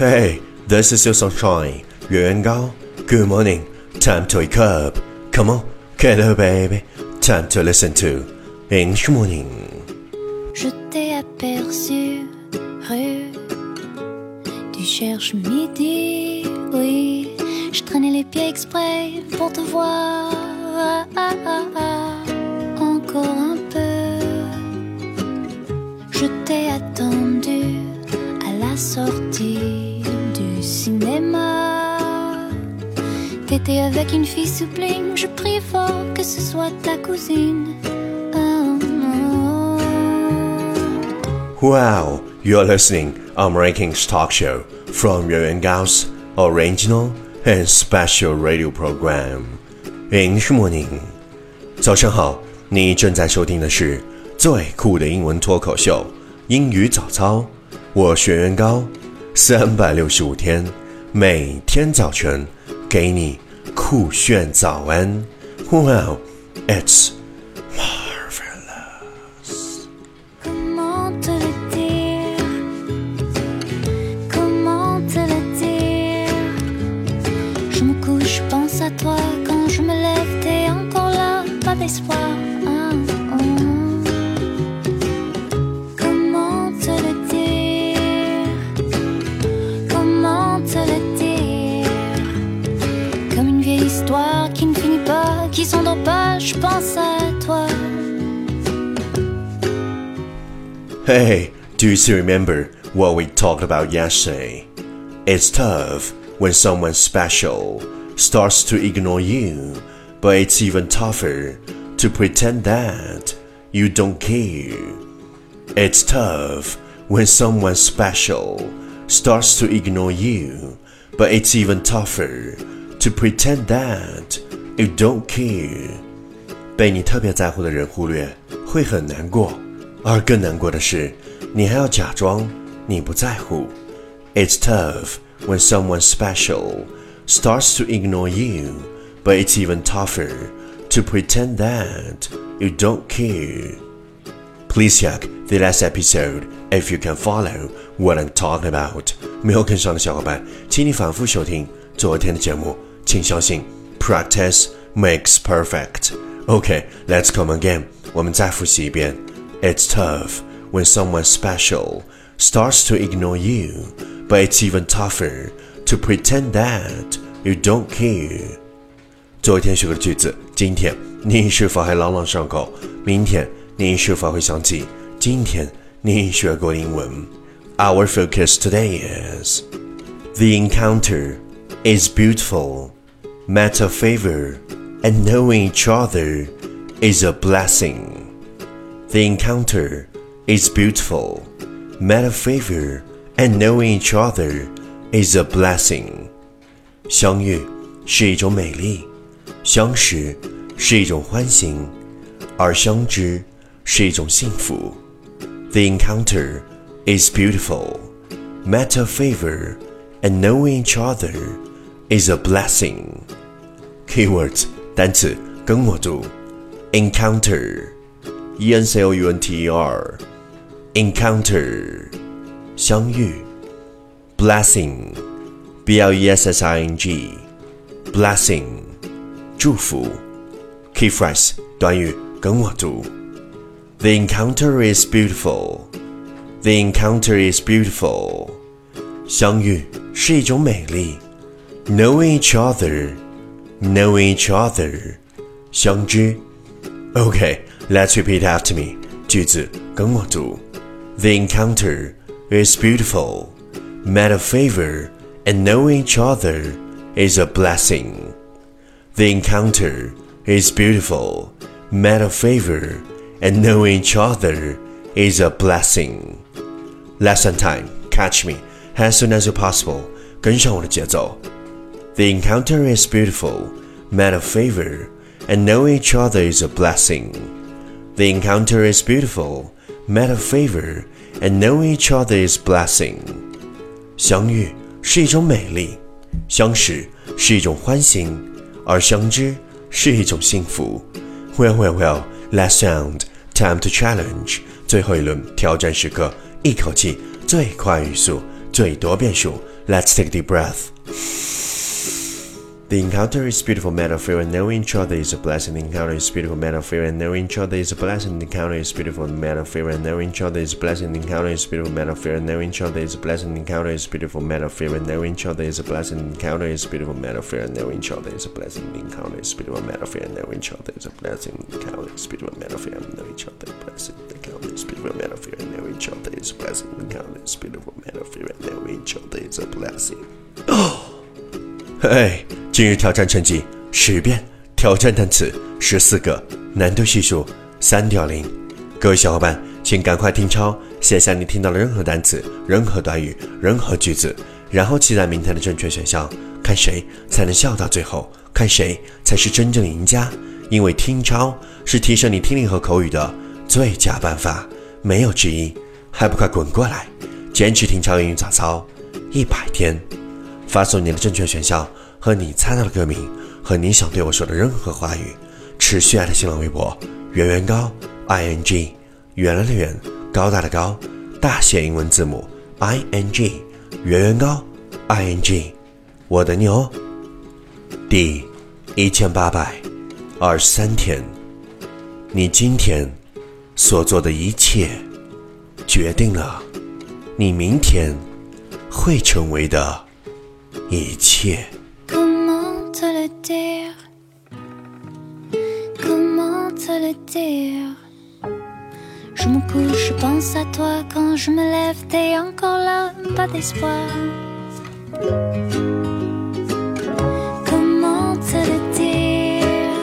Hey, this is your sunshine, Yuan Gao. Good morning. Time to wake up. Come on, hello baby. Time to listen to English morning. Je t'ai aperçu rue du cherche midi, oui. Je traînais les pieds exprès pour te voir avec une fille sublime, je prie fort que ce soit ta cousine. Oh, oh. Wow, you're listening on Rankings Talk Show from Yuan Gao's original and special radio program English Morning. 早上好，你正在收听的是最酷的英文脱口秀——英语早操。我学员高，三百六十五天，每天早晨给你酷炫早安。Wow, it's marvelous. Comment te le dire Comment te le dire Je me couche, je pense à toi Quand je me lève, t'es encore là Pas d'espoir Comme une vieille histoire qui ne finit pas Qui s'endort pas, je pense à toi Hey, do you still remember what we talked about yesterday? It's tough when someone special starts to ignore you, but it's even tougher to pretend that you don't care. It's tough when someone special starts to ignore you, but it's even tougher to pretend that you don't care. 被你特别在乎的人忽略，会很难过。而更难过的是，你还要假装你不在乎。It's tough when someone special starts to ignore you, but it's even tougher to pretend that you don't care. Please check the last episode if you can follow what I'm talking about. 没有跟上的小伙伴，请你反复收听昨天的节目。 请相信，practice makes perfect. Okay, let's come again. 我们再复习一遍。It's tough when someone special starts to ignore you, but it's even tougher to pretend that you don't care. 昨天学过的句子，今天你是否还朗朗上口？明天你是否会想起今天你学过的英文？Our focus today is the encounter is beautiful, met a favor, and knowing each other is a blessing. The encounter is beautiful, met a favor, and knowing each other is a blessing. 相遇是一种美丽，相识是一种欢欣，而相知是一种幸福。The encounter is beautiful, met a favor, and knowing each other is a blessing. Keywords 单词跟我读，encounter。E N C O U N T E R encounter 相遇，blessing B L E S S I N G blessing 祝福，key phrase 短语跟我读，The encounter is beautiful. The encounter is beautiful. 相遇是一种美丽，knowing each other, knowing each other 相知。Okay. Let's repeat after me. 句子跟我读。The encounter is beautiful. Met a favor and knowing each other is a blessing. The encounter is beautiful. Met a favor and knowing each other is a blessing. Lesson time. Catch me as soon as possible. 跟上我的节奏。The encounter is beautiful. Met a favor and knowing each other is a blessing. The encounter is beautiful, met a favor, and knowing each other is blessing. 相遇是一种美丽，相识是一种欢欣，而相知是一种幸福。Well, well, well. Last sound, time to challenge. 最后一轮挑战时刻，一口气最快语速，最多变数， Let's take a deep breath. The encounter is beautiful metaphor and knowing each other is a blessing. The encounter is beautiful metaphor and knowing each other is a blessing. The encounter is beautiful metaphor and knowing each other is a blessing. The encounter is beautiful metaphor and knowing each other is a blessing. The encounter is beautiful metaphor and knowing each other is a blessing. The encounter is beautiful metaphor and knowing each other is a blessing. The encounter is beautiful metaphor and knowing each other is a blessing. The encounter is beautiful metaphor and knowing each other is a blessing. The encounter is beautiful metaphor and knowing each other is a blessing. The encounter is beautiful metaphor and knowing each other is a blessing. Oh. 嘿，今日挑战成绩十遍，挑战单词十四个，难度系数三点零。各位小伙伴，请赶快听抄，写下你听到的任何单词、任何短语、任何句子，然后期待明天的正确选项，看谁才能笑到最后，看谁才是真正赢家。因为听抄是提升你听力和口语的最佳办法，没有之一。还不快滚过来，坚持听抄英语早操一百天。发送你的正确选项和你猜到的歌名和你想对我说的任何话语，持续爱的新浪微博圆圆高 i n g 圆了的圆高大的高大写英文字母 i n g 圆圆高 i n g 我等你哦。第一千八百二十三天，你今天所做的一切，决定了你明天会成为的。一切。Le dire Je me couche, je pense à toi quand je me lève, t'es encore là, pas d'espoir. Comment te le dire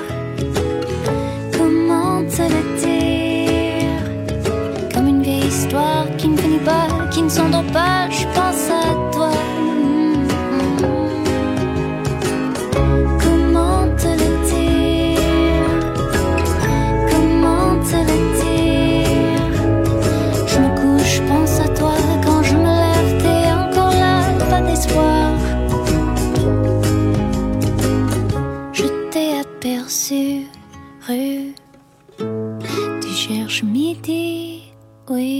Comment te le dire Comme une vieille histoire qui ne finit pas, qui ne s'endort pas, Ôi